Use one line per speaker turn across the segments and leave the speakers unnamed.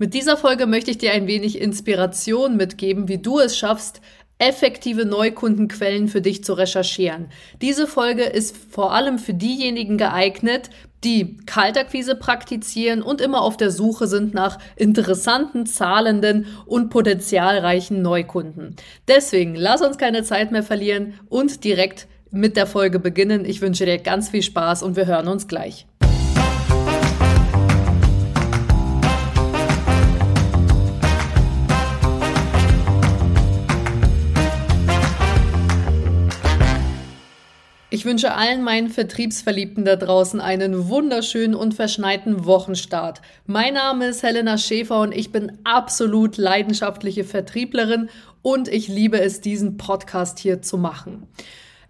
Mit dieser Folge möchte ich dir ein wenig Inspiration mitgeben, wie du es schaffst, effektive Neukundenquellen für dich zu recherchieren. Diese Folge ist vor allem für diejenigen geeignet, die Kaltakquise praktizieren und immer auf der Suche sind nach interessanten, zahlenden und potenzialreichen Neukunden. Deswegen lass uns keine Zeit mehr verlieren und direkt mit der Folge beginnen. Ich wünsche dir ganz viel Spaß und wir hören uns gleich. Ich wünsche allen meinen Vertriebsverliebten da draußen einen wunderschönen und verschneiten Wochenstart. Mein Name ist Helena Schäfer und ich bin absolut leidenschaftliche Vertrieblerin und ich liebe es, diesen Podcast hier zu machen.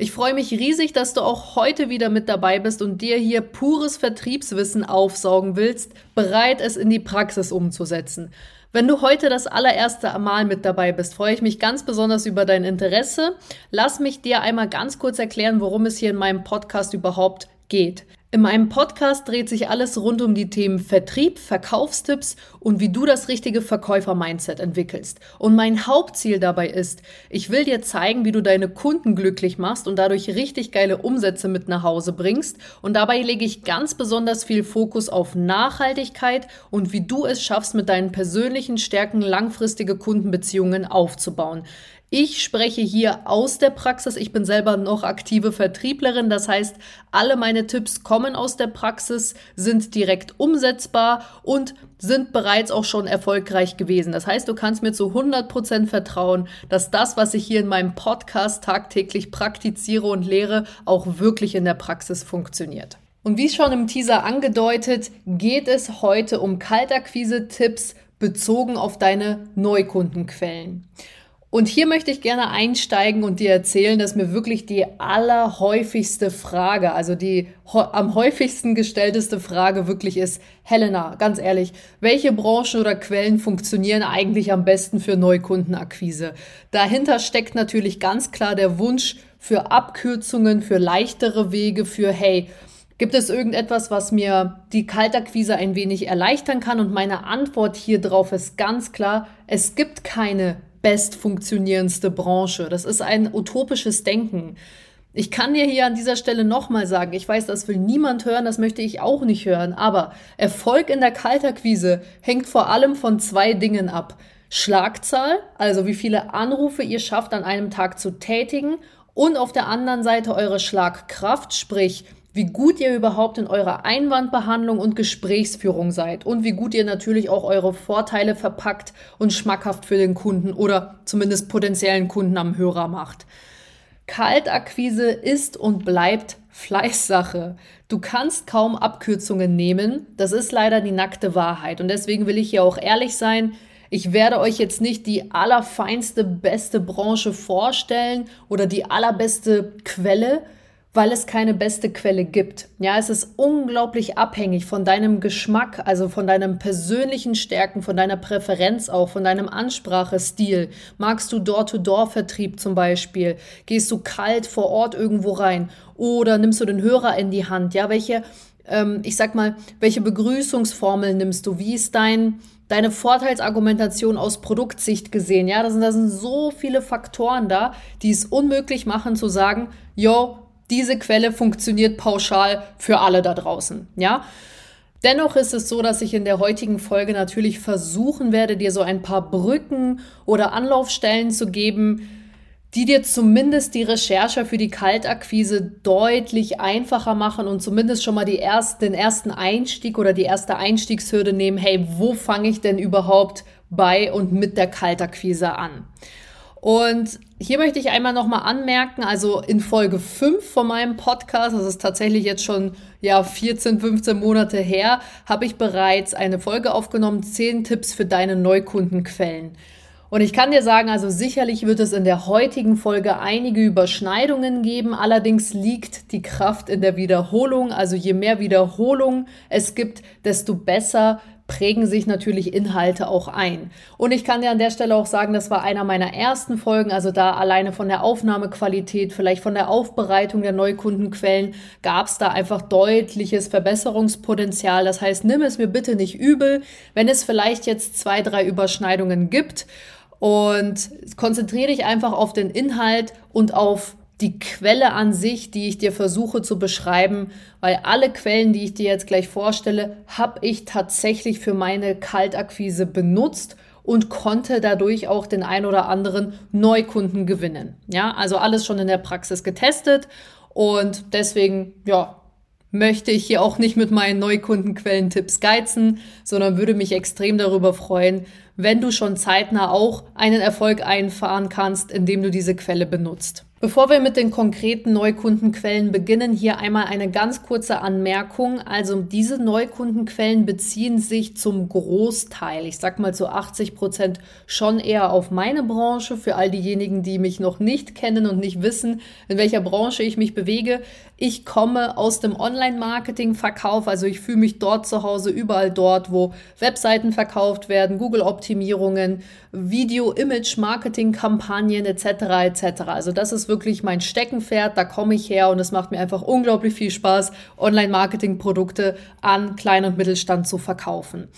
Ich freue mich riesig, dass du auch heute wieder mit dabei bist und dir hier pures Vertriebswissen aufsaugen willst, bereit es in die Praxis umzusetzen. Wenn du heute das allererste Mal mit dabei bist, freue ich mich ganz besonders über dein Interesse. Lass mich dir einmal ganz kurz erklären, worum es hier in meinem Podcast überhaupt geht. In meinem Podcast dreht sich alles rund um die Themen Vertrieb, Verkaufstipps und wie du das richtige Verkäufer-Mindset entwickelst. Und mein Hauptziel dabei ist, ich will dir zeigen, wie du deine Kunden glücklich machst und dadurch richtig geile Umsätze mit nach Hause bringst. Und dabei lege ich ganz besonders viel Fokus auf Nachhaltigkeit und wie du es schaffst, mit deinen persönlichen Stärken langfristige Kundenbeziehungen aufzubauen. Ich spreche hier aus der Praxis. Ich bin selber noch aktive Vertrieblerin. Das heißt, alle meine Tipps kommen aus der Praxis, sind direkt umsetzbar und sind bereits auch schon erfolgreich gewesen. Das heißt, du kannst mir zu 100 Prozent vertrauen, dass das, was ich hier in meinem Podcast tagtäglich praktiziere und lehre, auch wirklich in der Praxis funktioniert. Und wie schon im Teaser angedeutet, geht es heute um Kaltakquise-Tipps bezogen auf deine Neukundenquellen. Und hier möchte ich gerne einsteigen und dir erzählen, dass mir wirklich die allerhäufigste Frage, also die am häufigsten gestellteste Frage wirklich ist, Helena, ganz ehrlich, welche Branchen oder Quellen funktionieren eigentlich am besten für Neukundenakquise? Dahinter steckt natürlich ganz klar der Wunsch für Abkürzungen, für leichtere Wege, für hey, Gibt es irgendetwas, was mir die Kaltakquise ein wenig erleichtern kann? Und meine Antwort hier drauf ist ganz klar, es gibt keine bestfunktionierendste Branche. Das ist ein utopisches Denken. Ich kann dir hier an dieser Stelle nochmal sagen, ich weiß, das will niemand hören, das möchte ich auch nicht hören, aber Erfolg in der Kalterquise hängt vor allem von zwei Dingen ab. Schlagzahl, also wie viele Anrufe ihr schafft an einem Tag zu tätigen und auf der anderen Seite eure Schlagkraft, sprich wie gut ihr überhaupt in eurer Einwandbehandlung und Gesprächsführung seid und wie gut ihr natürlich auch eure Vorteile verpackt und schmackhaft für den Kunden oder zumindest potenziellen Kunden am Hörer macht. Kaltakquise ist und bleibt Fleißsache. Du kannst kaum Abkürzungen nehmen. Das ist leider die nackte Wahrheit. Und deswegen will ich hier auch ehrlich sein. Ich werde euch jetzt nicht die allerfeinste, beste Branche vorstellen oder die allerbeste Quelle, weil es keine beste Quelle gibt. Ja, es ist unglaublich abhängig von deinem Geschmack, also von deinem persönlichen Stärken, von deiner Präferenz auch, von deinem Ansprachestil. Magst du Door-to-Door-Vertrieb zum Beispiel? Gehst du kalt vor Ort irgendwo rein? Oder nimmst du den Hörer in die Hand? Ja, welche, ähm, ich sag mal, welche Begrüßungsformel nimmst du? Wie ist dein, deine Vorteilsargumentation aus Produktsicht gesehen? Ja, da sind, da sind so viele Faktoren da, die es unmöglich machen zu sagen, yo, diese Quelle funktioniert pauschal für alle da draußen, ja. Dennoch ist es so, dass ich in der heutigen Folge natürlich versuchen werde, dir so ein paar Brücken oder Anlaufstellen zu geben, die dir zumindest die Recherche für die Kaltakquise deutlich einfacher machen und zumindest schon mal die erst, den ersten Einstieg oder die erste Einstiegshürde nehmen. Hey, wo fange ich denn überhaupt bei und mit der Kaltakquise an? Und hier möchte ich einmal nochmal anmerken, also in Folge 5 von meinem Podcast, das ist tatsächlich jetzt schon ja 14, 15 Monate her, habe ich bereits eine Folge aufgenommen, 10 Tipps für deine Neukundenquellen. Und ich kann dir sagen, also sicherlich wird es in der heutigen Folge einige Überschneidungen geben. Allerdings liegt die Kraft in der Wiederholung. Also je mehr Wiederholung es gibt, desto besser prägen sich natürlich Inhalte auch ein. Und ich kann dir an der Stelle auch sagen, das war einer meiner ersten Folgen, also da alleine von der Aufnahmequalität, vielleicht von der Aufbereitung der Neukundenquellen, gab es da einfach deutliches Verbesserungspotenzial. Das heißt, nimm es mir bitte nicht übel, wenn es vielleicht jetzt zwei, drei Überschneidungen gibt und konzentriere dich einfach auf den Inhalt und auf die Quelle an sich, die ich dir versuche zu beschreiben, weil alle Quellen, die ich dir jetzt gleich vorstelle, habe ich tatsächlich für meine Kaltakquise benutzt und konnte dadurch auch den ein oder anderen Neukunden gewinnen. Ja, also alles schon in der Praxis getestet und deswegen, ja, möchte ich hier auch nicht mit meinen Neukundenquellentipps geizen, sondern würde mich extrem darüber freuen, wenn du schon zeitnah auch einen Erfolg einfahren kannst, indem du diese Quelle benutzt. Bevor wir mit den konkreten Neukundenquellen beginnen, hier einmal eine ganz kurze Anmerkung. Also diese Neukundenquellen beziehen sich zum Großteil, ich sag mal zu 80 Prozent, schon eher auf meine Branche. Für all diejenigen, die mich noch nicht kennen und nicht wissen, in welcher Branche ich mich bewege. Ich komme aus dem Online-Marketing-Verkauf, also ich fühle mich dort zu Hause, überall dort, wo Webseiten verkauft werden, Google-Optimierungen, Video-Image-Marketing-Kampagnen etc. etc. Also das ist wirklich mein Steckenpferd, da komme ich her und es macht mir einfach unglaublich viel Spaß, Online-Marketing-Produkte an Klein- und Mittelstand zu verkaufen.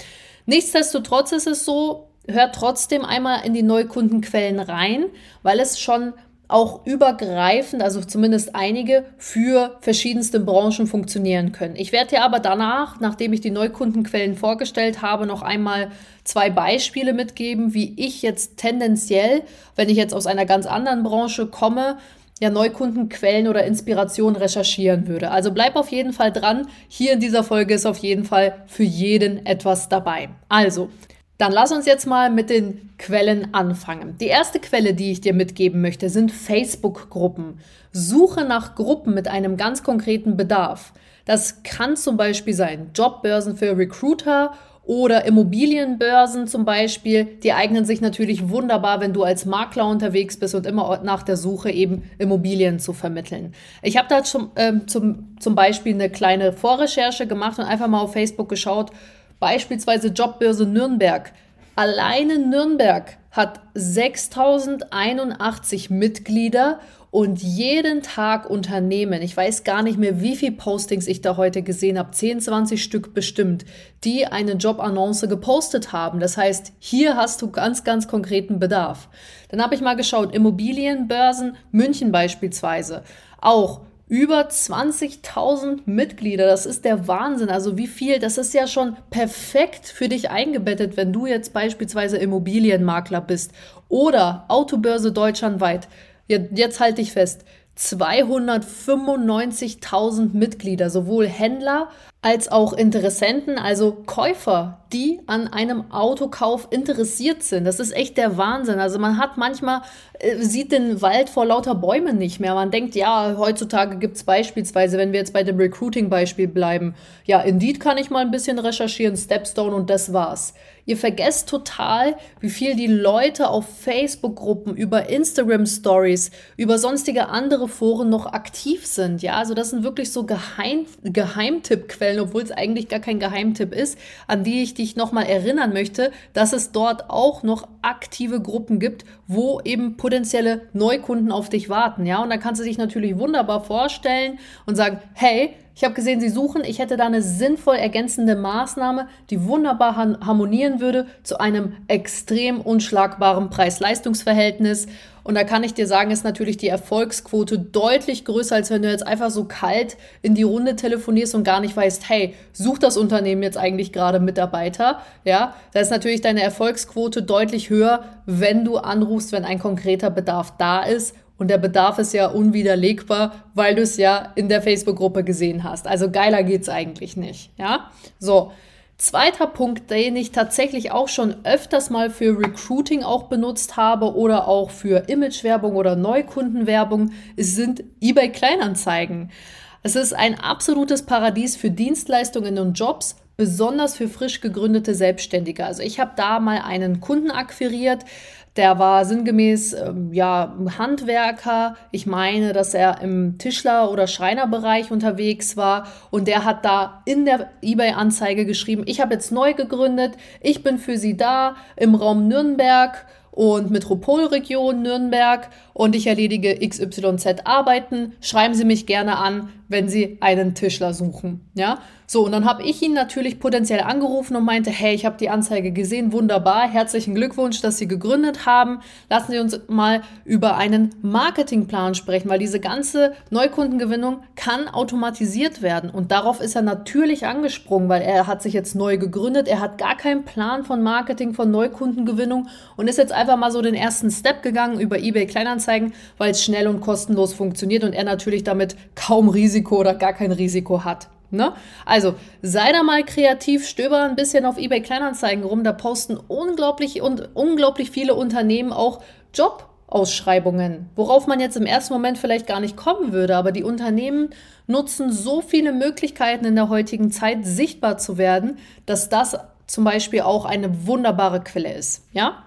Nichtsdestotrotz ist es so, hört trotzdem einmal in die Neukundenquellen rein, weil es schon auch übergreifend, also zumindest einige, für verschiedenste Branchen funktionieren können. Ich werde dir aber danach, nachdem ich die Neukundenquellen vorgestellt habe, noch einmal zwei Beispiele mitgeben, wie ich jetzt tendenziell, wenn ich jetzt aus einer ganz anderen Branche komme, ja, Neukundenquellen oder Inspiration recherchieren würde. Also bleib auf jeden Fall dran. Hier in dieser Folge ist auf jeden Fall für jeden etwas dabei. Also, dann lass uns jetzt mal mit den Quellen anfangen. Die erste Quelle, die ich dir mitgeben möchte, sind Facebook-Gruppen. Suche nach Gruppen mit einem ganz konkreten Bedarf. Das kann zum Beispiel sein Jobbörsen für Recruiter oder Immobilienbörsen zum Beispiel. Die eignen sich natürlich wunderbar, wenn du als Makler unterwegs bist und immer nach der Suche eben Immobilien zu vermitteln. Ich habe da zum, ähm, zum, zum Beispiel eine kleine Vorrecherche gemacht und einfach mal auf Facebook geschaut, Beispielsweise Jobbörse Nürnberg. Alleine Nürnberg hat 6081 Mitglieder und jeden Tag Unternehmen, ich weiß gar nicht mehr, wie viele Postings ich da heute gesehen habe, 10, 20 Stück bestimmt, die eine Jobannonce gepostet haben. Das heißt, hier hast du ganz, ganz konkreten Bedarf. Dann habe ich mal geschaut, Immobilienbörsen, München beispielsweise, auch über 20.000 Mitglieder. Das ist der Wahnsinn. Also wie viel, das ist ja schon perfekt für dich eingebettet, wenn du jetzt beispielsweise Immobilienmakler bist oder Autobörse deutschlandweit. Jetzt halte ich fest. 295.000 Mitglieder, sowohl Händler als auch Interessenten, also Käufer, die an einem Autokauf interessiert sind. Das ist echt der Wahnsinn. Also man hat manchmal, äh, sieht den Wald vor lauter Bäumen nicht mehr. Man denkt, ja, heutzutage gibt es beispielsweise, wenn wir jetzt bei dem Recruiting-Beispiel bleiben, ja, Indeed kann ich mal ein bisschen recherchieren, Stepstone und das war's. Ihr vergesst total, wie viel die Leute auf Facebook-Gruppen, über Instagram-Stories, über sonstige andere Foren noch aktiv sind. Ja, also das sind wirklich so Geheim Geheimtippquellen, obwohl es eigentlich gar kein Geheimtipp ist, an die ich dich nochmal erinnern möchte, dass es dort auch noch aktive Gruppen gibt, wo eben potenzielle Neukunden auf dich warten. Ja, und da kannst du dich natürlich wunderbar vorstellen und sagen, hey, ich habe gesehen, Sie suchen. Ich hätte da eine sinnvoll ergänzende Maßnahme, die wunderbar harmonieren würde zu einem extrem unschlagbaren Preis-Leistungs-Verhältnis. Und da kann ich dir sagen, ist natürlich die Erfolgsquote deutlich größer, als wenn du jetzt einfach so kalt in die Runde telefonierst und gar nicht weißt, hey, sucht das Unternehmen jetzt eigentlich gerade Mitarbeiter? Ja, da ist natürlich deine Erfolgsquote deutlich höher, wenn du anrufst, wenn ein konkreter Bedarf da ist und der Bedarf ist ja unwiderlegbar, weil du es ja in der Facebook-Gruppe gesehen hast. Also geiler geht's eigentlich nicht. Ja, so. Zweiter Punkt, den ich tatsächlich auch schon öfters mal für Recruiting auch benutzt habe oder auch für Imagewerbung oder Neukundenwerbung, sind eBay Kleinanzeigen. Es ist ein absolutes Paradies für Dienstleistungen und Jobs besonders für frisch gegründete Selbstständige. Also ich habe da mal einen Kunden akquiriert, der war sinngemäß ähm, ja Handwerker. Ich meine, dass er im Tischler- oder Schreinerbereich unterwegs war und der hat da in der eBay-Anzeige geschrieben: Ich habe jetzt neu gegründet, ich bin für Sie da im Raum Nürnberg und Metropolregion Nürnberg und ich erledige XYZ Arbeiten. Schreiben Sie mich gerne an, wenn Sie einen Tischler suchen. Ja, so und dann habe ich ihn natürlich potenziell angerufen und meinte, hey, ich habe die Anzeige gesehen, wunderbar, herzlichen Glückwunsch, dass Sie gegründet haben. Lassen Sie uns mal über einen Marketingplan sprechen, weil diese ganze Neukundengewinnung kann automatisiert werden und darauf ist er natürlich angesprungen, weil er hat sich jetzt neu gegründet, er hat gar keinen Plan von Marketing, von Neukundengewinnung und ist jetzt einfach mal so den ersten Step gegangen über eBay Kleinanzeigen, weil es schnell und kostenlos funktioniert und er natürlich damit kaum Risiko oder gar kein Risiko hat. Ne? Also sei da mal kreativ, stöber ein bisschen auf eBay Kleinanzeigen rum. Da posten unglaublich und unglaublich viele Unternehmen auch Jobausschreibungen, worauf man jetzt im ersten Moment vielleicht gar nicht kommen würde. Aber die Unternehmen nutzen so viele Möglichkeiten in der heutigen Zeit sichtbar zu werden, dass das zum Beispiel auch eine wunderbare Quelle ist. Ja?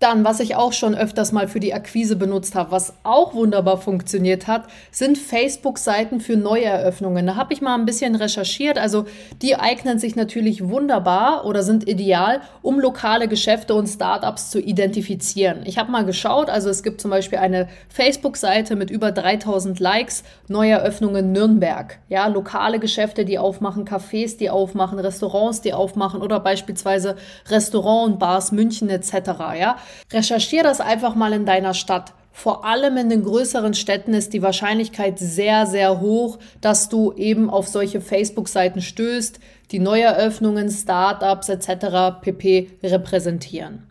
Dann, was ich auch schon öfters mal für die Akquise benutzt habe, was auch wunderbar funktioniert hat, sind Facebook-Seiten für Neueröffnungen. Da habe ich mal ein bisschen recherchiert. Also die eignen sich natürlich wunderbar oder sind ideal, um lokale Geschäfte und Startups zu identifizieren. Ich habe mal geschaut, also es gibt zum Beispiel eine Facebook-Seite mit über 3000 Likes, Neueröffnungen Nürnberg. Ja, lokale Geschäfte, die aufmachen, Cafés, die aufmachen, Restaurants, die aufmachen oder beispielsweise Restaurant und Bars München etc. Ja, Recherchier das einfach mal in deiner Stadt. Vor allem in den größeren Städten ist die Wahrscheinlichkeit sehr, sehr hoch, dass du eben auf solche Facebook-Seiten stößt, die Neueröffnungen, Startups etc. pp. repräsentieren.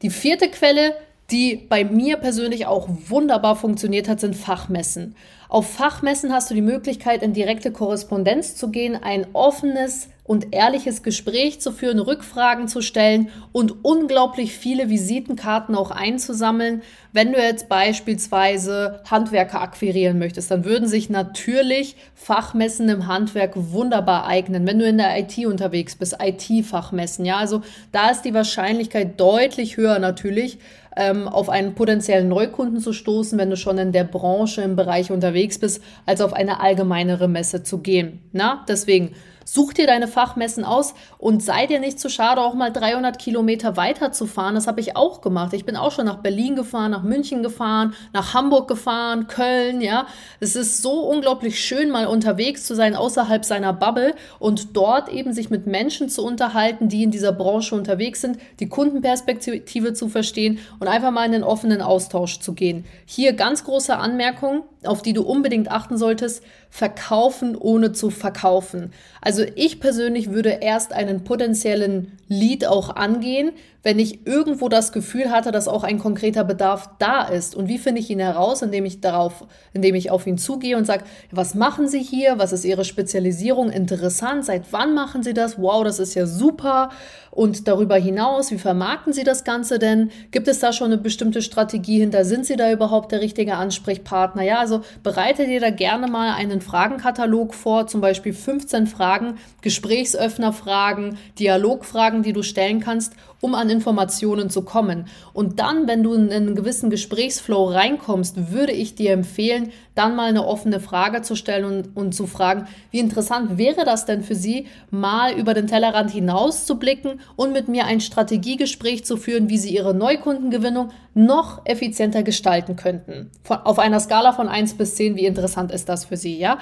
Die vierte Quelle, die bei mir persönlich auch wunderbar funktioniert hat, sind Fachmessen. Auf Fachmessen hast du die Möglichkeit, in direkte Korrespondenz zu gehen, ein offenes und ehrliches Gespräch zu führen, Rückfragen zu stellen und unglaublich viele Visitenkarten auch einzusammeln. Wenn du jetzt beispielsweise Handwerker akquirieren möchtest, dann würden sich natürlich Fachmessen im Handwerk wunderbar eignen. Wenn du in der IT unterwegs bist, IT-Fachmessen, ja, also da ist die Wahrscheinlichkeit deutlich höher natürlich, ähm, auf einen potenziellen Neukunden zu stoßen, wenn du schon in der Branche, im Bereich unterwegs bist, als auf eine allgemeinere Messe zu gehen. Na, deswegen Such dir deine Fachmessen aus und sei dir nicht zu schade, auch mal 300 Kilometer weiter zu fahren. Das habe ich auch gemacht. Ich bin auch schon nach Berlin gefahren, nach München gefahren, nach Hamburg gefahren, Köln, ja. Es ist so unglaublich schön, mal unterwegs zu sein außerhalb seiner Bubble und dort eben sich mit Menschen zu unterhalten, die in dieser Branche unterwegs sind, die Kundenperspektive zu verstehen und einfach mal in den offenen Austausch zu gehen. Hier ganz große Anmerkung, auf die du unbedingt achten solltest verkaufen ohne zu verkaufen. Also ich persönlich würde erst einen potenziellen Lead auch angehen, wenn ich irgendwo das Gefühl hatte, dass auch ein konkreter Bedarf da ist. Und wie finde ich ihn heraus, indem ich darauf, indem ich auf ihn zugehe und sage, was machen Sie hier? Was ist Ihre Spezialisierung? Interessant. Seit wann machen Sie das? Wow, das ist ja super. Und darüber hinaus, wie vermarkten Sie das Ganze denn? Gibt es da schon eine bestimmte Strategie hinter? Sind Sie da überhaupt der richtige Ansprechpartner? Ja, also bereite dir da gerne mal einen Fragenkatalog vor, zum Beispiel 15 Fragen, Gesprächsöffnerfragen, Dialogfragen, die du stellen kannst, um an Informationen zu kommen. Und dann, wenn du in einen gewissen Gesprächsflow reinkommst, würde ich dir empfehlen, dann mal eine offene Frage zu stellen und, und zu fragen, wie interessant wäre das denn für Sie, mal über den Tellerrand hinaus zu blicken und mit mir ein Strategiegespräch zu führen, wie Sie Ihre Neukundengewinnung noch effizienter gestalten könnten. Von, auf einer Skala von 1 bis 10, wie interessant ist das für Sie, ja?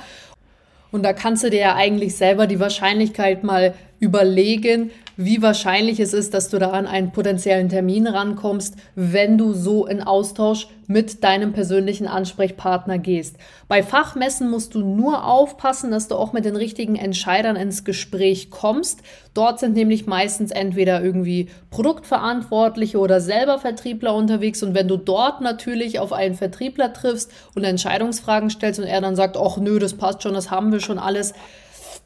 Und da kannst du dir ja eigentlich selber die Wahrscheinlichkeit mal überlegen, wie wahrscheinlich es ist, dass du da an einen potenziellen Termin rankommst, wenn du so in Austausch mit deinem persönlichen Ansprechpartner gehst. Bei Fachmessen musst du nur aufpassen, dass du auch mit den richtigen Entscheidern ins Gespräch kommst. Dort sind nämlich meistens entweder irgendwie Produktverantwortliche oder selber Vertriebler unterwegs und wenn du dort natürlich auf einen Vertriebler triffst und Entscheidungsfragen stellst und er dann sagt, ach nö, das passt schon, das haben wir schon alles,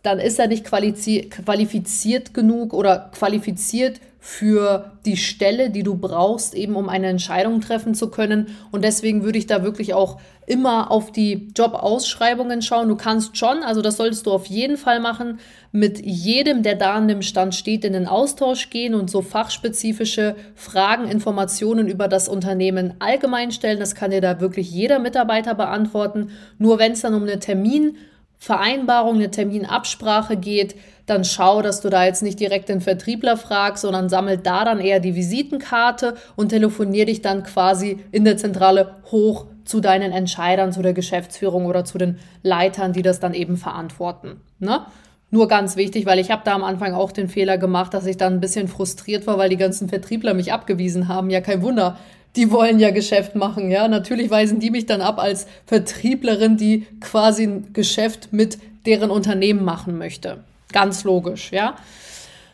dann ist er nicht qualifiziert genug oder qualifiziert für die Stelle, die du brauchst, eben um eine Entscheidung treffen zu können. Und deswegen würde ich da wirklich auch immer auf die Jobausschreibungen schauen. Du kannst schon, also das solltest du auf jeden Fall machen, mit jedem, der da an dem Stand steht, in den Austausch gehen und so fachspezifische Fragen, Informationen über das Unternehmen allgemein stellen. Das kann dir da wirklich jeder Mitarbeiter beantworten. Nur wenn es dann um eine Terminvereinbarung, eine Terminabsprache geht, dann schau, dass du da jetzt nicht direkt den Vertriebler fragst, sondern sammel da dann eher die Visitenkarte und telefonier dich dann quasi in der Zentrale hoch zu deinen Entscheidern, zu der Geschäftsführung oder zu den Leitern, die das dann eben verantworten. Ne? Nur ganz wichtig, weil ich habe da am Anfang auch den Fehler gemacht, dass ich dann ein bisschen frustriert war, weil die ganzen Vertriebler mich abgewiesen haben. Ja, kein Wunder. Die wollen ja Geschäft machen, ja. Natürlich weisen die mich dann ab als Vertrieblerin, die quasi ein Geschäft mit deren Unternehmen machen möchte. Ganz logisch, ja.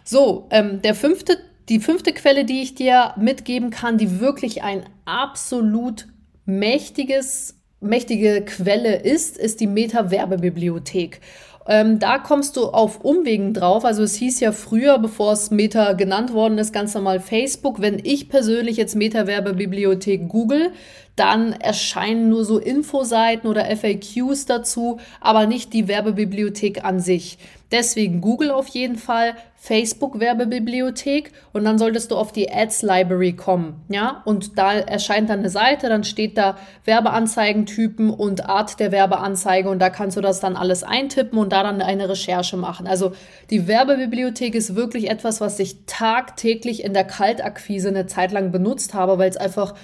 So, ähm, der fünfte, die fünfte Quelle, die ich dir mitgeben kann, die wirklich ein absolut mächtiges, mächtige Quelle ist, ist die Meta-Werbebibliothek. Ähm, da kommst du auf Umwegen drauf. Also es hieß ja früher, bevor es Meta genannt worden ist, ganz normal Facebook. Wenn ich persönlich jetzt Meta-Werbebibliothek google, dann erscheinen nur so Infoseiten oder FAQs dazu, aber nicht die Werbebibliothek an sich. Deswegen Google auf jeden Fall, Facebook Werbebibliothek und dann solltest du auf die Ads Library kommen, ja? Und da erscheint dann eine Seite, dann steht da Werbeanzeigentypen und Art der Werbeanzeige und da kannst du das dann alles eintippen und da dann eine Recherche machen. Also die Werbebibliothek ist wirklich etwas, was ich tagtäglich in der Kaltakquise eine Zeit lang benutzt habe, weil es einfach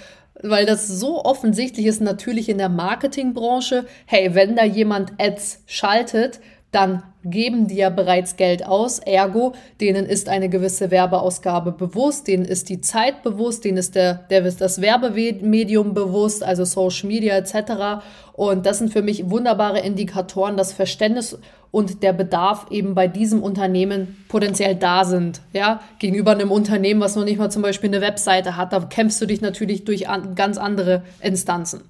weil das so offensichtlich ist natürlich in der Marketingbranche. Hey, wenn da jemand Ads schaltet, dann geben die ja bereits Geld aus, ergo, denen ist eine gewisse Werbeausgabe bewusst, denen ist die Zeit bewusst, denen ist der, der ist das Werbemedium bewusst, also Social Media etc. Und das sind für mich wunderbare Indikatoren, dass Verständnis und der Bedarf eben bei diesem Unternehmen potenziell da sind. Ja, gegenüber einem Unternehmen, was noch nicht mal zum Beispiel eine Webseite hat, da kämpfst du dich natürlich durch an, ganz andere Instanzen.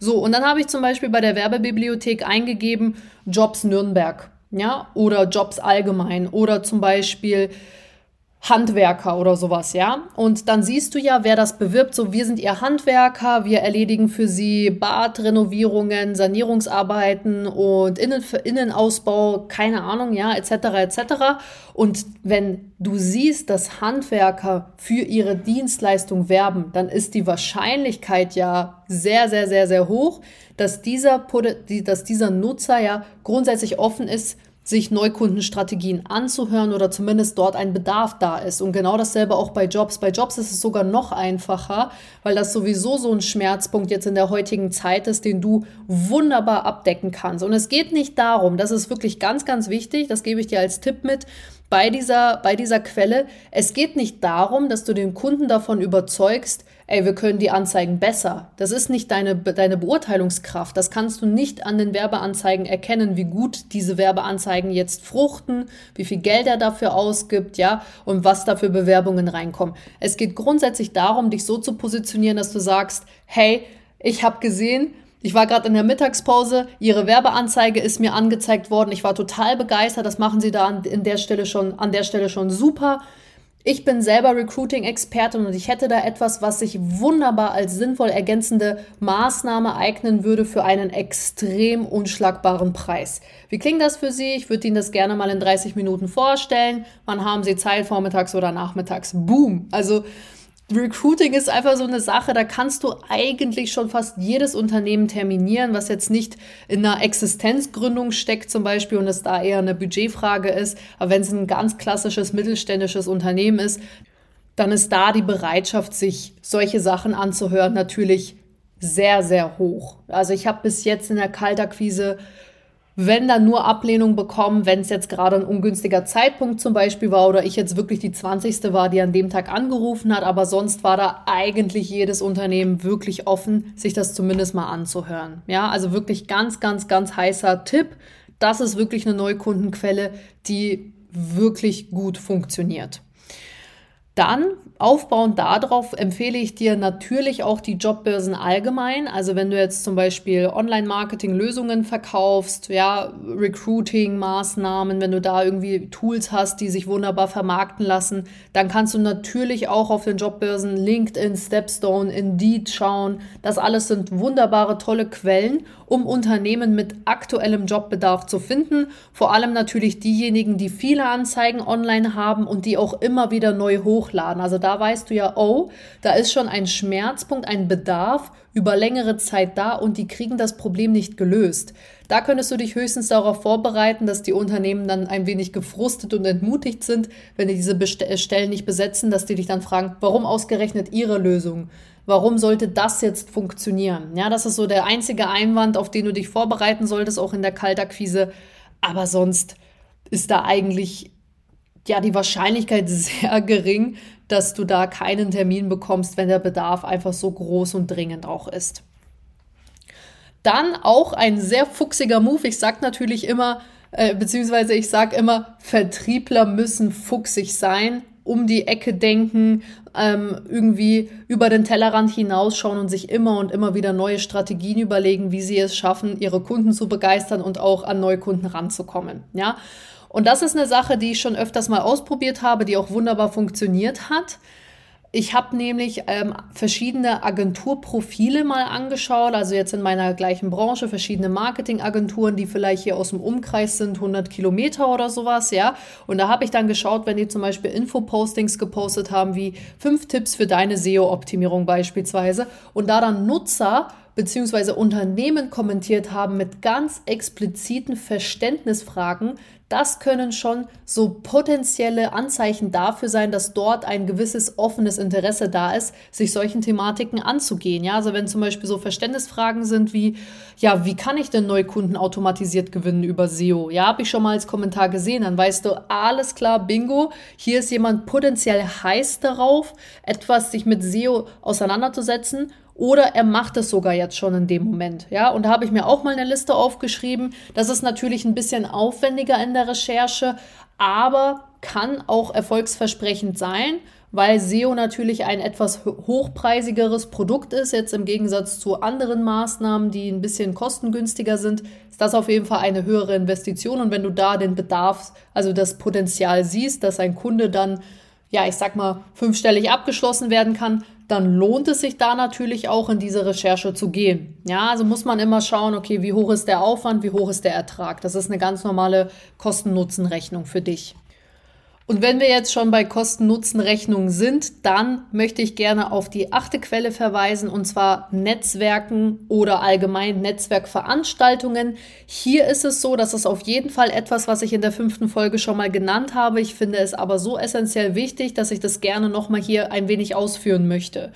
So, und dann habe ich zum Beispiel bei der Werbebibliothek eingegeben Jobs Nürnberg, ja, oder Jobs allgemein oder zum Beispiel Handwerker oder sowas, ja. Und dann siehst du ja, wer das bewirbt. So, wir sind ihr Handwerker, wir erledigen für sie Badrenovierungen, Sanierungsarbeiten und Innen Innenausbau, keine Ahnung, ja, etc. etc. Und wenn du siehst, dass Handwerker für ihre Dienstleistung werben, dann ist die Wahrscheinlichkeit ja sehr, sehr, sehr, sehr hoch, dass dieser, dass dieser Nutzer ja grundsätzlich offen ist sich Neukundenstrategien anzuhören oder zumindest dort ein Bedarf da ist. Und genau dasselbe auch bei Jobs. Bei Jobs ist es sogar noch einfacher, weil das sowieso so ein Schmerzpunkt jetzt in der heutigen Zeit ist, den du wunderbar abdecken kannst. Und es geht nicht darum, das ist wirklich ganz, ganz wichtig, das gebe ich dir als Tipp mit, bei dieser, bei dieser Quelle. Es geht nicht darum, dass du den Kunden davon überzeugst, ey, wir können die Anzeigen besser. Das ist nicht deine, deine Beurteilungskraft. Das kannst du nicht an den Werbeanzeigen erkennen, wie gut diese Werbeanzeigen jetzt fruchten, wie viel Geld er dafür ausgibt, ja, und was da für Bewerbungen reinkommen. Es geht grundsätzlich darum, dich so zu positionieren, dass du sagst, hey, ich habe gesehen, ich war gerade in der Mittagspause, Ihre Werbeanzeige ist mir angezeigt worden. Ich war total begeistert. Das machen Sie da an, der Stelle schon, an der Stelle schon super. Ich bin selber Recruiting-Expertin und ich hätte da etwas, was sich wunderbar als sinnvoll ergänzende Maßnahme eignen würde für einen extrem unschlagbaren Preis. Wie klingt das für Sie? Ich würde Ihnen das gerne mal in 30 Minuten vorstellen. Wann haben Sie Zeit, vormittags oder nachmittags? Boom! Also Recruiting ist einfach so eine Sache, da kannst du eigentlich schon fast jedes Unternehmen terminieren, was jetzt nicht in einer Existenzgründung steckt zum Beispiel und es da eher eine Budgetfrage ist. Aber wenn es ein ganz klassisches mittelständisches Unternehmen ist, dann ist da die Bereitschaft, sich solche Sachen anzuhören, natürlich sehr, sehr hoch. Also ich habe bis jetzt in der Kaltakquise wenn dann nur Ablehnung bekommen, wenn es jetzt gerade ein ungünstiger Zeitpunkt zum Beispiel war oder ich jetzt wirklich die 20. war, die an dem Tag angerufen hat, aber sonst war da eigentlich jedes Unternehmen wirklich offen, sich das zumindest mal anzuhören. Ja, also wirklich ganz, ganz, ganz heißer Tipp. Das ist wirklich eine Neukundenquelle, die wirklich gut funktioniert. Dann aufbauend darauf empfehle ich dir natürlich auch die Jobbörsen allgemein. Also wenn du jetzt zum Beispiel Online-Marketing-Lösungen verkaufst, ja, Recruiting-Maßnahmen, wenn du da irgendwie Tools hast, die sich wunderbar vermarkten lassen, dann kannst du natürlich auch auf den Jobbörsen LinkedIn, Stepstone, Indeed schauen. Das alles sind wunderbare, tolle Quellen, um Unternehmen mit aktuellem Jobbedarf zu finden. Vor allem natürlich diejenigen, die viele Anzeigen online haben und die auch immer wieder neu hochladen. Also da weißt du ja, oh, da ist schon ein Schmerzpunkt, ein Bedarf über längere Zeit da und die kriegen das Problem nicht gelöst. Da könntest du dich höchstens darauf vorbereiten, dass die Unternehmen dann ein wenig gefrustet und entmutigt sind, wenn die diese Stellen nicht besetzen, dass die dich dann fragen, warum ausgerechnet ihre Lösung? Warum sollte das jetzt funktionieren? Ja, das ist so der einzige Einwand, auf den du dich vorbereiten solltest, auch in der Kaltakquise. Aber sonst ist da eigentlich ja die Wahrscheinlichkeit sehr gering, dass du da keinen Termin bekommst, wenn der Bedarf einfach so groß und dringend auch ist. Dann auch ein sehr fuchsiger Move. Ich sage natürlich immer, äh, beziehungsweise ich sage immer, Vertriebler müssen fuchsig sein um die Ecke denken, ähm, irgendwie über den Tellerrand hinausschauen und sich immer und immer wieder neue Strategien überlegen, wie sie es schaffen, ihre Kunden zu begeistern und auch an neue Kunden ranzukommen. Ja. Und das ist eine Sache, die ich schon öfters mal ausprobiert habe, die auch wunderbar funktioniert hat. Ich habe nämlich ähm, verschiedene Agenturprofile mal angeschaut, also jetzt in meiner gleichen Branche, verschiedene Marketingagenturen, die vielleicht hier aus dem Umkreis sind, 100 Kilometer oder sowas, ja. Und da habe ich dann geschaut, wenn die zum Beispiel Infopostings gepostet haben, wie fünf Tipps für deine SEO-Optimierung beispielsweise, und da dann Nutzer bzw. Unternehmen kommentiert haben mit ganz expliziten Verständnisfragen, das können schon so potenzielle Anzeichen dafür sein, dass dort ein gewisses offenes Interesse da ist, sich solchen Thematiken anzugehen. Ja, also wenn zum Beispiel so Verständnisfragen sind wie, ja, wie kann ich denn Neukunden automatisiert gewinnen über SEO? Ja, habe ich schon mal als Kommentar gesehen, dann weißt du, alles klar, bingo, hier ist jemand potenziell heiß darauf, etwas sich mit SEO auseinanderzusetzen oder er macht es sogar jetzt schon in dem Moment. Ja, und da habe ich mir auch mal eine Liste aufgeschrieben. Das ist natürlich ein bisschen aufwendiger in der Recherche, aber kann auch erfolgsversprechend sein, weil SEO natürlich ein etwas hochpreisigeres Produkt ist. Jetzt im Gegensatz zu anderen Maßnahmen, die ein bisschen kostengünstiger sind, ist das auf jeden Fall eine höhere Investition. Und wenn du da den Bedarf, also das Potenzial siehst, dass ein Kunde dann ja, ich sag mal, fünfstellig abgeschlossen werden kann, dann lohnt es sich da natürlich auch in diese Recherche zu gehen. Ja, also muss man immer schauen, okay, wie hoch ist der Aufwand, wie hoch ist der Ertrag. Das ist eine ganz normale Kosten-Nutzen-Rechnung für dich. Und wenn wir jetzt schon bei Kosten-Nutzen-Rechnungen sind, dann möchte ich gerne auf die achte Quelle verweisen, und zwar Netzwerken oder allgemein Netzwerkveranstaltungen. Hier ist es so, dass es auf jeden Fall etwas, was ich in der fünften Folge schon mal genannt habe. Ich finde es aber so essentiell wichtig, dass ich das gerne nochmal hier ein wenig ausführen möchte.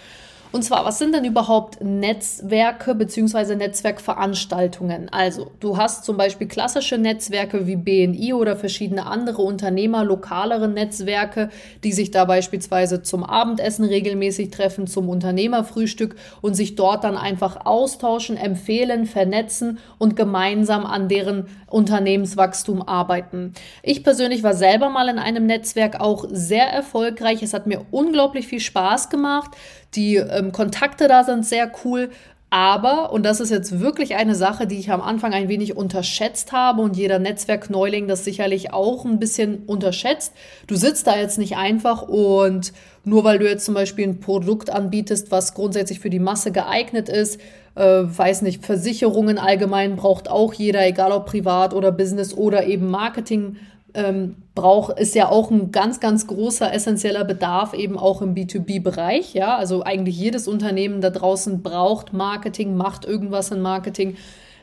Und zwar, was sind denn überhaupt Netzwerke bzw. Netzwerkveranstaltungen? Also, du hast zum Beispiel klassische Netzwerke wie BNI oder verschiedene andere Unternehmer, lokalere Netzwerke, die sich da beispielsweise zum Abendessen regelmäßig treffen, zum Unternehmerfrühstück und sich dort dann einfach austauschen, empfehlen, vernetzen und gemeinsam an deren Unternehmenswachstum arbeiten. Ich persönlich war selber mal in einem Netzwerk auch sehr erfolgreich. Es hat mir unglaublich viel Spaß gemacht. Die ähm, Kontakte da sind sehr cool. Aber, und das ist jetzt wirklich eine Sache, die ich am Anfang ein wenig unterschätzt habe und jeder Netzwerkneuling das sicherlich auch ein bisschen unterschätzt. Du sitzt da jetzt nicht einfach und nur weil du jetzt zum Beispiel ein Produkt anbietest, was grundsätzlich für die Masse geeignet ist, äh, weiß nicht, Versicherungen allgemein braucht auch jeder, egal ob privat oder Business oder eben Marketing ähm, braucht, ist ja auch ein ganz, ganz großer essentieller Bedarf eben auch im B2B-Bereich. Ja, also eigentlich jedes Unternehmen da draußen braucht Marketing, macht irgendwas in Marketing.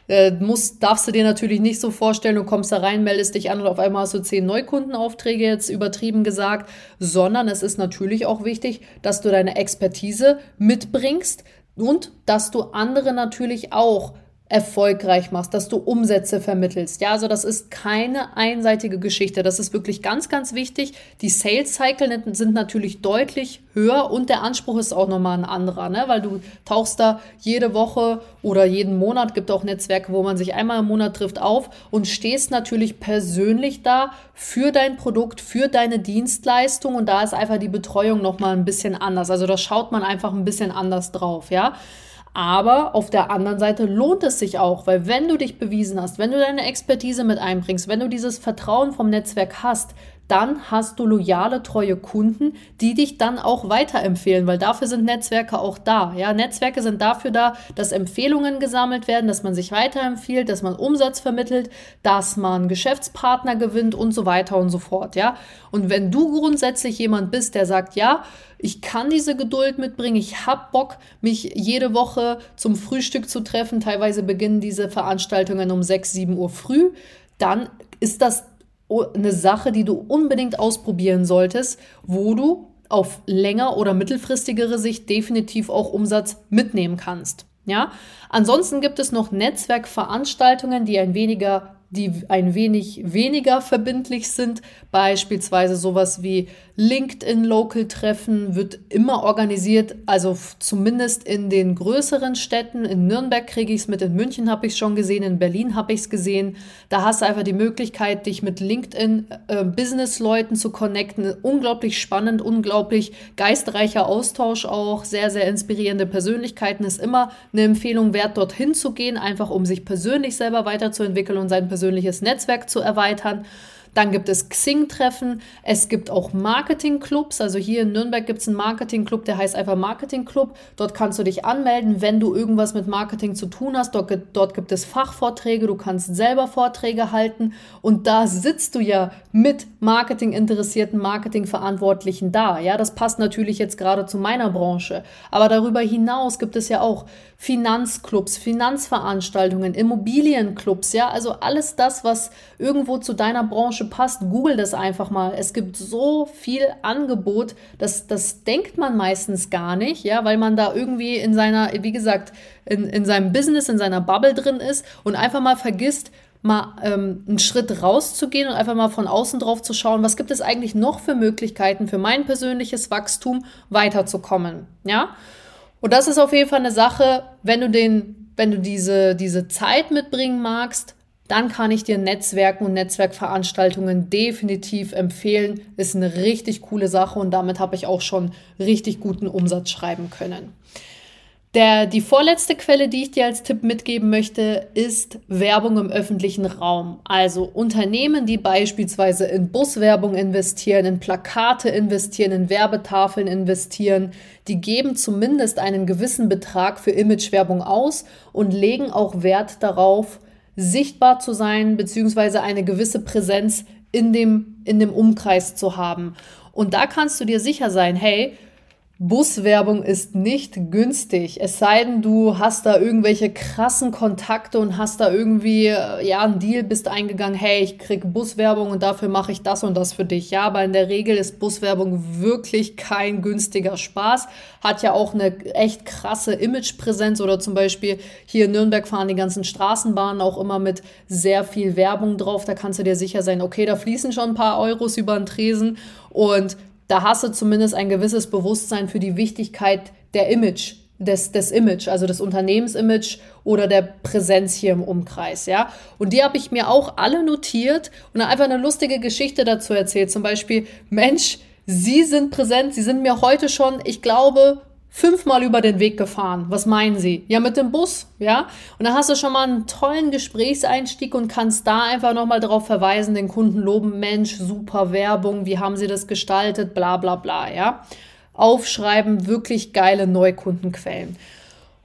Äh, musst, darfst du dir natürlich nicht so vorstellen, du kommst da rein, meldest dich an und auf einmal hast du zehn Neukundenaufträge, jetzt übertrieben gesagt, sondern es ist natürlich auch wichtig, dass du deine Expertise mitbringst und dass du andere natürlich auch erfolgreich machst, dass du Umsätze vermittelst. Ja, also das ist keine einseitige Geschichte. Das ist wirklich ganz, ganz wichtig. Die Sales Cycle sind natürlich deutlich höher und der Anspruch ist auch nochmal ein anderer, ne? weil du tauchst da jede Woche oder jeden Monat, gibt auch Netzwerke, wo man sich einmal im Monat trifft, auf und stehst natürlich persönlich da für dein Produkt, für deine Dienstleistung und da ist einfach die Betreuung nochmal ein bisschen anders. Also da schaut man einfach ein bisschen anders drauf, ja. Aber auf der anderen Seite lohnt es sich auch, weil wenn du dich bewiesen hast, wenn du deine Expertise mit einbringst, wenn du dieses Vertrauen vom Netzwerk hast, dann hast du loyale, treue Kunden, die dich dann auch weiterempfehlen, weil dafür sind Netzwerke auch da. Ja, Netzwerke sind dafür da, dass Empfehlungen gesammelt werden, dass man sich weiterempfiehlt, dass man Umsatz vermittelt, dass man Geschäftspartner gewinnt und so weiter und so fort. Ja, und wenn du grundsätzlich jemand bist, der sagt, ja, ich kann diese Geduld mitbringen, ich habe Bock, mich jede Woche zum Frühstück zu treffen, teilweise beginnen diese Veranstaltungen um 6, 7 Uhr früh, dann ist das eine Sache, die du unbedingt ausprobieren solltest, wo du auf länger oder mittelfristigere Sicht definitiv auch Umsatz mitnehmen kannst. Ja, ansonsten gibt es noch Netzwerkveranstaltungen, die ein weniger die ein wenig weniger verbindlich sind. Beispielsweise sowas wie LinkedIn Local Treffen wird immer organisiert, also zumindest in den größeren Städten. In Nürnberg kriege ich es mit, in München habe ich es schon gesehen, in Berlin habe ich es gesehen. Da hast du einfach die Möglichkeit, dich mit LinkedIn äh, zu connecten. Unglaublich spannend, unglaublich geistreicher Austausch auch, sehr, sehr inspirierende Persönlichkeiten. Ist immer eine Empfehlung wert, dorthin zu gehen, einfach um sich persönlich selber weiterzuentwickeln und sein persönliches Netzwerk zu erweitern. Dann gibt es Xing-Treffen. Es gibt auch Marketing-Clubs. Also hier in Nürnberg gibt es einen Marketing-Club, der heißt einfach Marketing-Club. Dort kannst du dich anmelden, wenn du irgendwas mit Marketing zu tun hast. Dort, dort gibt es Fachvorträge. Du kannst selber Vorträge halten. Und da sitzt du ja mit Marketing-interessierten Marketing-Verantwortlichen da. Ja, das passt natürlich jetzt gerade zu meiner Branche. Aber darüber hinaus gibt es ja auch Finanzclubs, Finanzveranstaltungen, Immobilienclubs. Ja, also alles das, was irgendwo zu deiner Branche passt, google das einfach mal. Es gibt so viel Angebot, das, das denkt man meistens gar nicht, ja, weil man da irgendwie in seiner, wie gesagt, in, in seinem Business, in seiner Bubble drin ist und einfach mal vergisst, mal ähm, einen Schritt rauszugehen und einfach mal von außen drauf zu schauen, was gibt es eigentlich noch für Möglichkeiten für mein persönliches Wachstum weiterzukommen, ja? Und das ist auf jeden Fall eine Sache, wenn du den, wenn du diese, diese Zeit mitbringen magst, dann kann ich dir Netzwerken und Netzwerkveranstaltungen definitiv empfehlen. Ist eine richtig coole Sache und damit habe ich auch schon richtig guten Umsatz schreiben können. Der, die vorletzte Quelle, die ich dir als Tipp mitgeben möchte, ist Werbung im öffentlichen Raum. Also Unternehmen, die beispielsweise in Buswerbung investieren, in Plakate investieren, in Werbetafeln investieren, die geben zumindest einen gewissen Betrag für Imagewerbung aus und legen auch Wert darauf, sichtbar zu sein, beziehungsweise eine gewisse Präsenz in dem, in dem Umkreis zu haben. Und da kannst du dir sicher sein, hey, Buswerbung ist nicht günstig. Es sei denn, du hast da irgendwelche krassen Kontakte und hast da irgendwie, äh, ja, einen Deal bist eingegangen, hey, ich krieg Buswerbung und dafür mache ich das und das für dich. Ja, aber in der Regel ist Buswerbung wirklich kein günstiger Spaß. Hat ja auch eine echt krasse Imagepräsenz oder zum Beispiel hier in Nürnberg fahren die ganzen Straßenbahnen auch immer mit sehr viel Werbung drauf. Da kannst du dir sicher sein, okay, da fließen schon ein paar Euros über den Tresen und da hast du zumindest ein gewisses Bewusstsein für die Wichtigkeit der Image, des, des Image, also des Unternehmensimage oder der Präsenz hier im Umkreis, ja. Und die habe ich mir auch alle notiert und einfach eine lustige Geschichte dazu erzählt. Zum Beispiel, Mensch, Sie sind präsent, Sie sind mir heute schon, ich glaube, fünfmal über den Weg gefahren. Was meinen Sie? Ja, mit dem Bus, ja? Und dann hast du schon mal einen tollen Gesprächseinstieg und kannst da einfach nochmal darauf verweisen, den Kunden loben, Mensch, super Werbung, wie haben Sie das gestaltet, bla bla bla, ja? Aufschreiben, wirklich geile Neukundenquellen.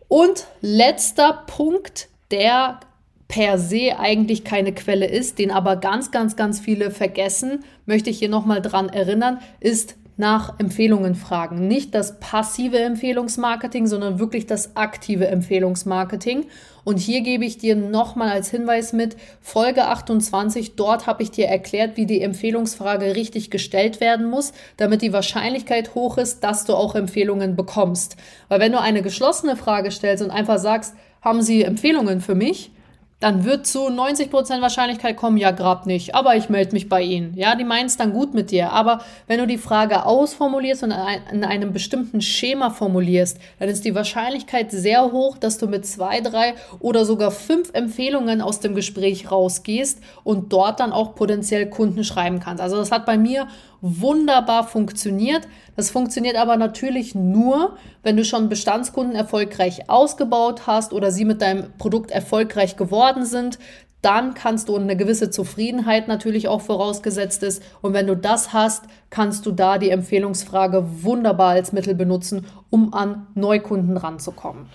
Und letzter Punkt, der per se eigentlich keine Quelle ist, den aber ganz, ganz, ganz viele vergessen, möchte ich hier nochmal dran erinnern, ist nach Empfehlungen fragen. Nicht das passive Empfehlungsmarketing, sondern wirklich das aktive Empfehlungsmarketing. Und hier gebe ich dir nochmal als Hinweis mit, Folge 28, dort habe ich dir erklärt, wie die Empfehlungsfrage richtig gestellt werden muss, damit die Wahrscheinlichkeit hoch ist, dass du auch Empfehlungen bekommst. Weil wenn du eine geschlossene Frage stellst und einfach sagst, haben Sie Empfehlungen für mich? Dann wird zu 90% Wahrscheinlichkeit kommen, ja, grad nicht, aber ich melde mich bei Ihnen. Ja, die meinen es dann gut mit dir. Aber wenn du die Frage ausformulierst und in einem bestimmten Schema formulierst, dann ist die Wahrscheinlichkeit sehr hoch, dass du mit zwei, drei oder sogar fünf Empfehlungen aus dem Gespräch rausgehst und dort dann auch potenziell Kunden schreiben kannst. Also das hat bei mir wunderbar funktioniert. Das funktioniert aber natürlich nur, wenn du schon Bestandskunden erfolgreich ausgebaut hast oder sie mit deinem Produkt erfolgreich geworden sind. Dann kannst du eine gewisse Zufriedenheit natürlich auch vorausgesetzt ist. Und wenn du das hast, kannst du da die Empfehlungsfrage wunderbar als Mittel benutzen, um an Neukunden ranzukommen.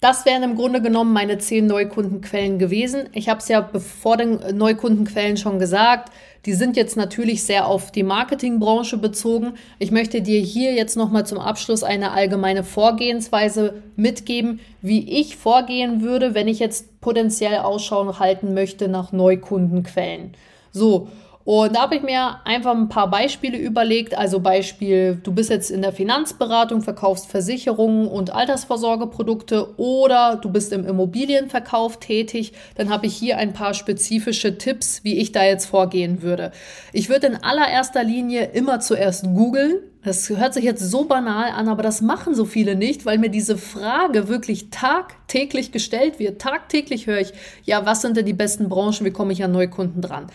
Das wären im Grunde genommen meine zehn Neukundenquellen gewesen. Ich habe es ja vor den Neukundenquellen schon gesagt. Die sind jetzt natürlich sehr auf die Marketingbranche bezogen. Ich möchte dir hier jetzt nochmal zum Abschluss eine allgemeine Vorgehensweise mitgeben, wie ich vorgehen würde, wenn ich jetzt potenziell Ausschau halten möchte nach Neukundenquellen. So, und da habe ich mir einfach ein paar Beispiele überlegt. Also Beispiel, du bist jetzt in der Finanzberatung, verkaufst Versicherungen und Altersvorsorgeprodukte oder du bist im Immobilienverkauf tätig. Dann habe ich hier ein paar spezifische Tipps, wie ich da jetzt vorgehen würde. Ich würde in allererster Linie immer zuerst googeln. Das hört sich jetzt so banal an, aber das machen so viele nicht, weil mir diese Frage wirklich tagtäglich gestellt wird. Tagtäglich höre ich, ja, was sind denn die besten Branchen? Wie komme ich an Neukunden dran?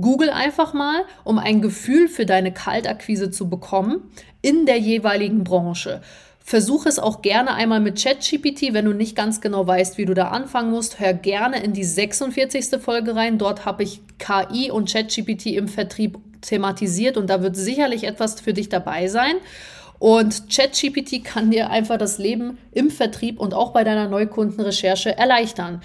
Google einfach mal, um ein Gefühl für deine Kaltakquise zu bekommen in der jeweiligen Branche. Versuch es auch gerne einmal mit ChatGPT, wenn du nicht ganz genau weißt, wie du da anfangen musst. Hör gerne in die 46. Folge rein. Dort habe ich KI und ChatGPT im Vertrieb thematisiert und da wird sicherlich etwas für dich dabei sein. Und ChatGPT kann dir einfach das Leben im Vertrieb und auch bei deiner Neukundenrecherche erleichtern.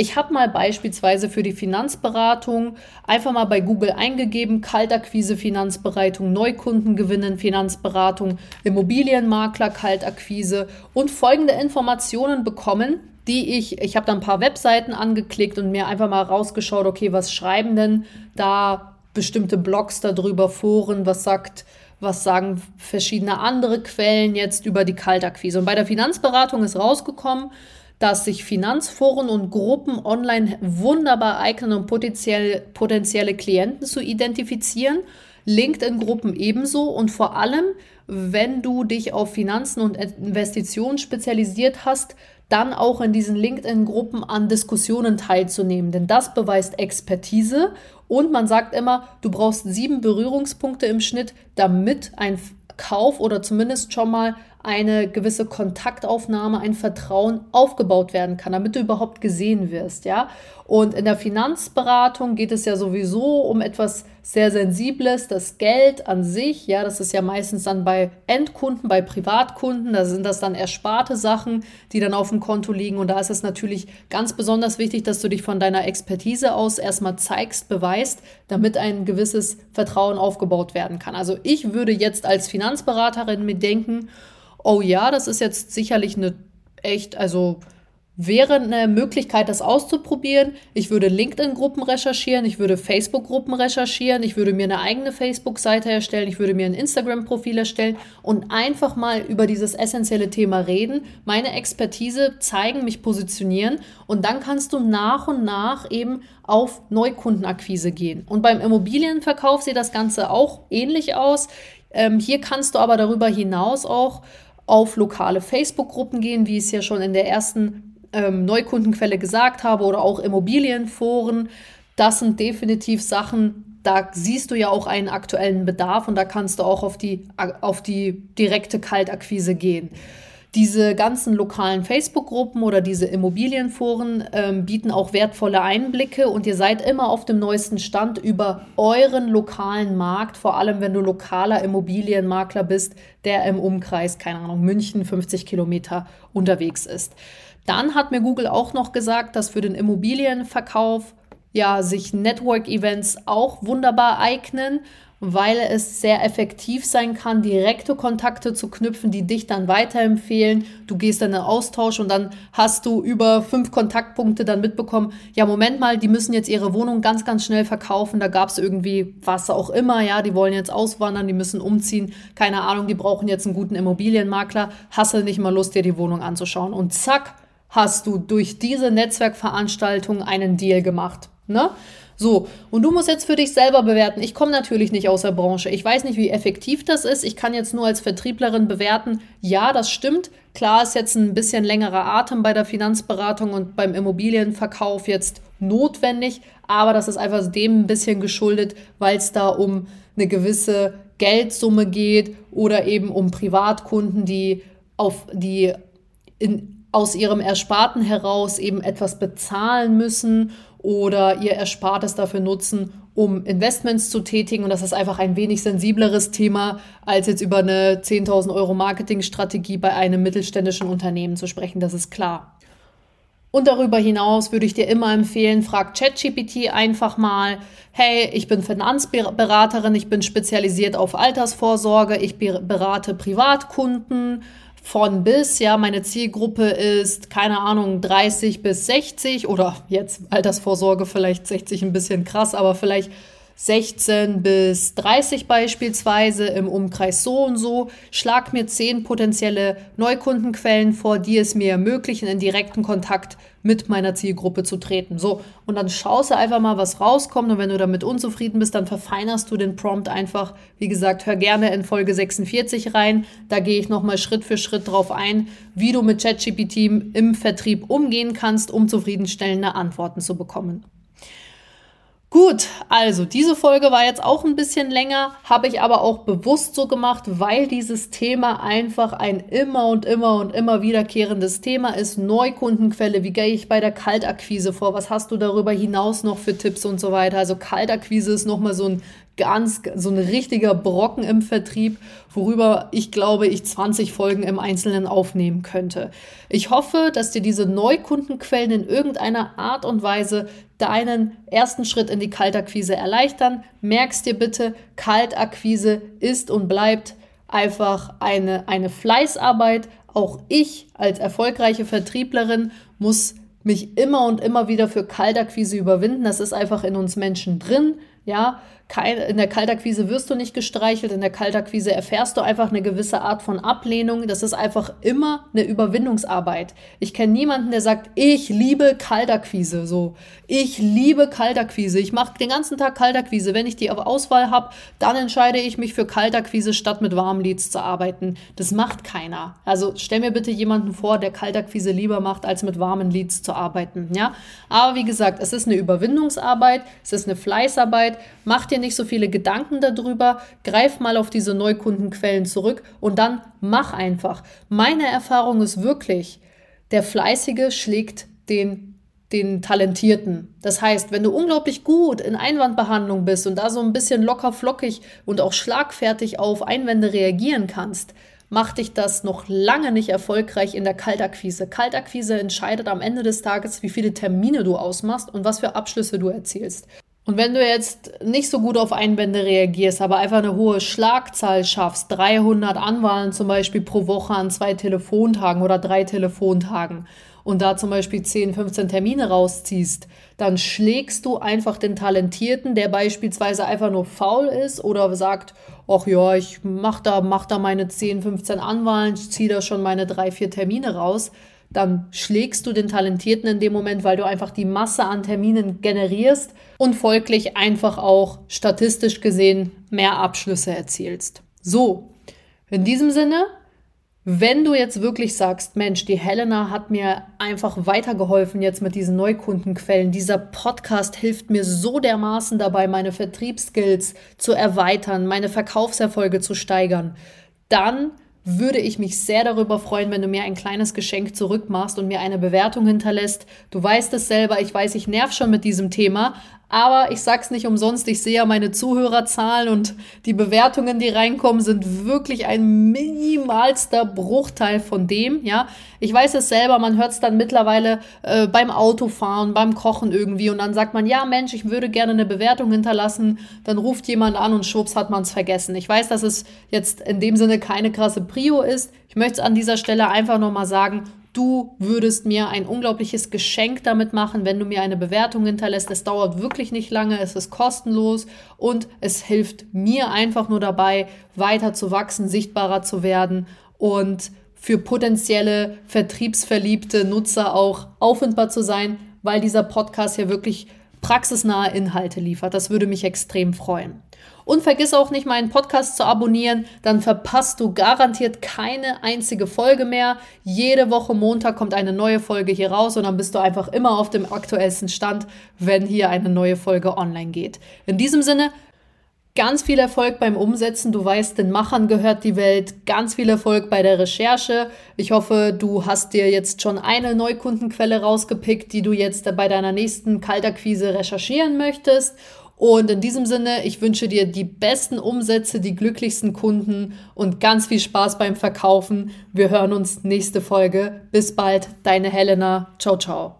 Ich habe mal beispielsweise für die Finanzberatung einfach mal bei Google eingegeben, Kaltakquise Finanzberatung, Neukunden gewinnen Finanzberatung, Immobilienmakler Kaltakquise und folgende Informationen bekommen, die ich, ich habe da ein paar Webseiten angeklickt und mir einfach mal rausgeschaut, okay, was schreiben denn da bestimmte Blogs darüber, Foren, was sagt was sagen verschiedene andere Quellen jetzt über die Kaltakquise. Und bei der Finanzberatung ist rausgekommen, dass sich Finanzforen und Gruppen online wunderbar eignen, um potenziell, potenzielle Klienten zu identifizieren. LinkedIn-Gruppen ebenso und vor allem, wenn du dich auf Finanzen und Investitionen spezialisiert hast, dann auch in diesen LinkedIn-Gruppen an Diskussionen teilzunehmen. Denn das beweist Expertise und man sagt immer, du brauchst sieben Berührungspunkte im Schnitt, damit ein Kauf oder zumindest schon mal eine gewisse Kontaktaufnahme, ein Vertrauen aufgebaut werden kann, damit du überhaupt gesehen wirst, ja. Und in der Finanzberatung geht es ja sowieso um etwas sehr Sensibles, das Geld an sich, ja, das ist ja meistens dann bei Endkunden, bei Privatkunden, da sind das dann ersparte Sachen, die dann auf dem Konto liegen. Und da ist es natürlich ganz besonders wichtig, dass du dich von deiner Expertise aus erstmal zeigst, beweist, damit ein gewisses Vertrauen aufgebaut werden kann. Also ich würde jetzt als Finanzberaterin mir denken, oh ja, das ist jetzt sicherlich eine echt, also wäre eine Möglichkeit, das auszuprobieren. Ich würde LinkedIn-Gruppen recherchieren, ich würde Facebook-Gruppen recherchieren, ich würde mir eine eigene Facebook-Seite erstellen, ich würde mir ein Instagram-Profil erstellen und einfach mal über dieses essentielle Thema reden, meine Expertise zeigen, mich positionieren und dann kannst du nach und nach eben auf Neukundenakquise gehen. Und beim Immobilienverkauf sieht das Ganze auch ähnlich aus. Ähm, hier kannst du aber darüber hinaus auch auf lokale Facebook-Gruppen gehen, wie ich es ja schon in der ersten ähm, Neukundenquelle gesagt habe, oder auch Immobilienforen. Das sind definitiv Sachen, da siehst du ja auch einen aktuellen Bedarf und da kannst du auch auf die, auf die direkte Kaltakquise gehen. Diese ganzen lokalen Facebook-Gruppen oder diese Immobilienforen ähm, bieten auch wertvolle Einblicke und ihr seid immer auf dem neuesten Stand über euren lokalen Markt, vor allem wenn du lokaler Immobilienmakler bist, der im Umkreis, keine Ahnung, München 50 Kilometer unterwegs ist. Dann hat mir Google auch noch gesagt, dass für den Immobilienverkauf ja sich Network-Events auch wunderbar eignen weil es sehr effektiv sein kann, direkte Kontakte zu knüpfen, die dich dann weiterempfehlen. Du gehst dann in Austausch und dann hast du über fünf Kontaktpunkte dann mitbekommen, ja, Moment mal, die müssen jetzt ihre Wohnung ganz, ganz schnell verkaufen. Da gab es irgendwie was auch immer, ja, die wollen jetzt auswandern, die müssen umziehen, keine Ahnung, die brauchen jetzt einen guten Immobilienmakler. Hast du nicht mal Lust, dir die Wohnung anzuschauen? Und zack, hast du durch diese Netzwerkveranstaltung einen Deal gemacht. Ne? So, und du musst jetzt für dich selber bewerten. Ich komme natürlich nicht aus der Branche. Ich weiß nicht, wie effektiv das ist. Ich kann jetzt nur als Vertrieblerin bewerten, ja, das stimmt. Klar ist jetzt ein bisschen längerer Atem bei der Finanzberatung und beim Immobilienverkauf jetzt notwendig, aber das ist einfach dem ein bisschen geschuldet, weil es da um eine gewisse Geldsumme geht oder eben um Privatkunden, die auf die in, aus ihrem Ersparten heraus eben etwas bezahlen müssen oder ihr Erspartes dafür nutzen, um Investments zu tätigen. Und das ist einfach ein wenig sensibleres Thema, als jetzt über eine 10.000 Euro Marketingstrategie bei einem mittelständischen Unternehmen zu sprechen. Das ist klar. Und darüber hinaus würde ich dir immer empfehlen, frag ChatGPT einfach mal, hey, ich bin Finanzberaterin, ich bin spezialisiert auf Altersvorsorge, ich berate Privatkunden, von bis, ja, meine Zielgruppe ist, keine Ahnung, 30 bis 60 oder jetzt Altersvorsorge vielleicht 60 ein bisschen krass, aber vielleicht 16 bis 30 beispielsweise im Umkreis so und so. Schlag mir 10 potenzielle Neukundenquellen vor, die es mir ermöglichen, in direkten Kontakt mit meiner Zielgruppe zu treten. So, und dann schaust du einfach mal, was rauskommt. Und wenn du damit unzufrieden bist, dann verfeinerst du den Prompt einfach. Wie gesagt, hör gerne in Folge 46 rein. Da gehe ich nochmal Schritt für Schritt drauf ein, wie du mit ChatGPT im Vertrieb umgehen kannst, um zufriedenstellende Antworten zu bekommen. Gut, also diese Folge war jetzt auch ein bisschen länger, habe ich aber auch bewusst so gemacht, weil dieses Thema einfach ein immer und immer und immer wiederkehrendes Thema ist. Neukundenquelle, wie gehe ich bei der Kaltakquise vor? Was hast du darüber hinaus noch für Tipps und so weiter? Also Kaltakquise ist nochmal so ein ganz, so ein richtiger Brocken im Vertrieb, worüber ich glaube, ich 20 Folgen im Einzelnen aufnehmen könnte. Ich hoffe, dass dir diese Neukundenquellen in irgendeiner Art und Weise deinen ersten Schritt in die Kaltakquise erleichtern. Merkst dir bitte, Kaltakquise ist und bleibt einfach eine, eine Fleißarbeit. Auch ich als erfolgreiche Vertrieblerin muss mich immer und immer wieder für Kaltakquise überwinden. Das ist einfach in uns Menschen drin. Ja, in der Kaltakquise wirst du nicht gestreichelt, in der Kaltakquise erfährst du einfach eine gewisse Art von Ablehnung. Das ist einfach immer eine Überwindungsarbeit. Ich kenne niemanden, der sagt, ich liebe Kaltakquise. So, ich liebe Kaltakquise. Ich mache den ganzen Tag Kaltakquise. Wenn ich die Auswahl habe, dann entscheide ich mich für Kaltakquise, statt mit warmen Leads zu arbeiten. Das macht keiner. Also stell mir bitte jemanden vor, der Kaltakquise lieber macht, als mit warmen Leads zu arbeiten. Ja, aber wie gesagt, es ist eine Überwindungsarbeit, es ist eine Fleißarbeit. Mach dir dir nicht so viele Gedanken darüber, greif mal auf diese Neukundenquellen zurück und dann mach einfach. Meine Erfahrung ist wirklich, der Fleißige schlägt den den Talentierten. Das heißt, wenn du unglaublich gut in Einwandbehandlung bist und da so ein bisschen locker flockig und auch schlagfertig auf Einwände reagieren kannst, macht dich das noch lange nicht erfolgreich in der Kaltakquise. Kaltakquise entscheidet am Ende des Tages, wie viele Termine du ausmachst und was für Abschlüsse du erzielst. Und wenn du jetzt nicht so gut auf Einwände reagierst, aber einfach eine hohe Schlagzahl schaffst, 300 Anwahlen zum Beispiel pro Woche an zwei Telefontagen oder drei Telefontagen und da zum Beispiel 10, 15 Termine rausziehst, dann schlägst du einfach den Talentierten, der beispielsweise einfach nur faul ist oder sagt, ach ja, ich mach da, mach da meine 10, 15 Anwahlen, ich ziehe da schon meine drei, vier Termine raus dann schlägst du den Talentierten in dem Moment, weil du einfach die Masse an Terminen generierst und folglich einfach auch statistisch gesehen mehr Abschlüsse erzielst. So, in diesem Sinne, wenn du jetzt wirklich sagst, Mensch, die Helena hat mir einfach weitergeholfen jetzt mit diesen Neukundenquellen, dieser Podcast hilft mir so dermaßen dabei, meine Vertriebsskills zu erweitern, meine Verkaufserfolge zu steigern, dann würde ich mich sehr darüber freuen, wenn du mir ein kleines Geschenk zurückmachst und mir eine Bewertung hinterlässt. Du weißt es selber, ich weiß, ich nerv schon mit diesem Thema, Aber ich sag's nicht umsonst, ich sehe ja meine Zuhörerzahlen und die Bewertungen, die reinkommen, sind wirklich ein minimalster Bruchteil von dem, ja. Ich weiß es selber, man hört es dann mittlerweile äh, beim Autofahren, beim Kochen irgendwie und dann sagt man, ja Mensch, ich würde gerne eine Bewertung hinterlassen, dann ruft jemand an und schwupps hat man es vergessen. Ich weiß, dass es jetzt in dem Sinne keine krasse Prio ist. Ich möchte es an dieser Stelle einfach nochmal sagen, Du würdest mir ein unglaubliches Geschenk damit machen, wenn du mir eine Bewertung hinterlässt. Es dauert wirklich nicht lange, es ist kostenlos und es hilft mir einfach nur dabei, weiter zu wachsen, sichtbarer zu werden und für potenzielle vertriebsverliebte Nutzer auch auffindbar zu sein, weil dieser Podcast ja wirklich praxisnahe Inhalte liefert. Das würde mich extrem freuen. Und vergiss auch nicht, meinen Podcast zu abonnieren, dann verpasst du garantiert keine einzige Folge mehr. Jede Woche Montag kommt eine neue Folge hier raus und dann bist du einfach immer auf dem aktuellsten Stand, wenn hier eine neue Folge online geht. In diesem Sinne, Ganz viel Erfolg beim Umsetzen. Du weißt, den Machern gehört die Welt. Ganz viel Erfolg bei der Recherche. Ich hoffe, du hast dir jetzt schon eine Neukundenquelle rausgepickt, die du jetzt bei deiner nächsten Kaltakquise recherchieren möchtest. Und in diesem Sinne, ich wünsche dir die besten Umsätze, die glücklichsten Kunden und ganz viel Spaß beim Verkaufen. Wir hören uns nächste Folge. Bis bald, deine Helena. Ciao, ciao.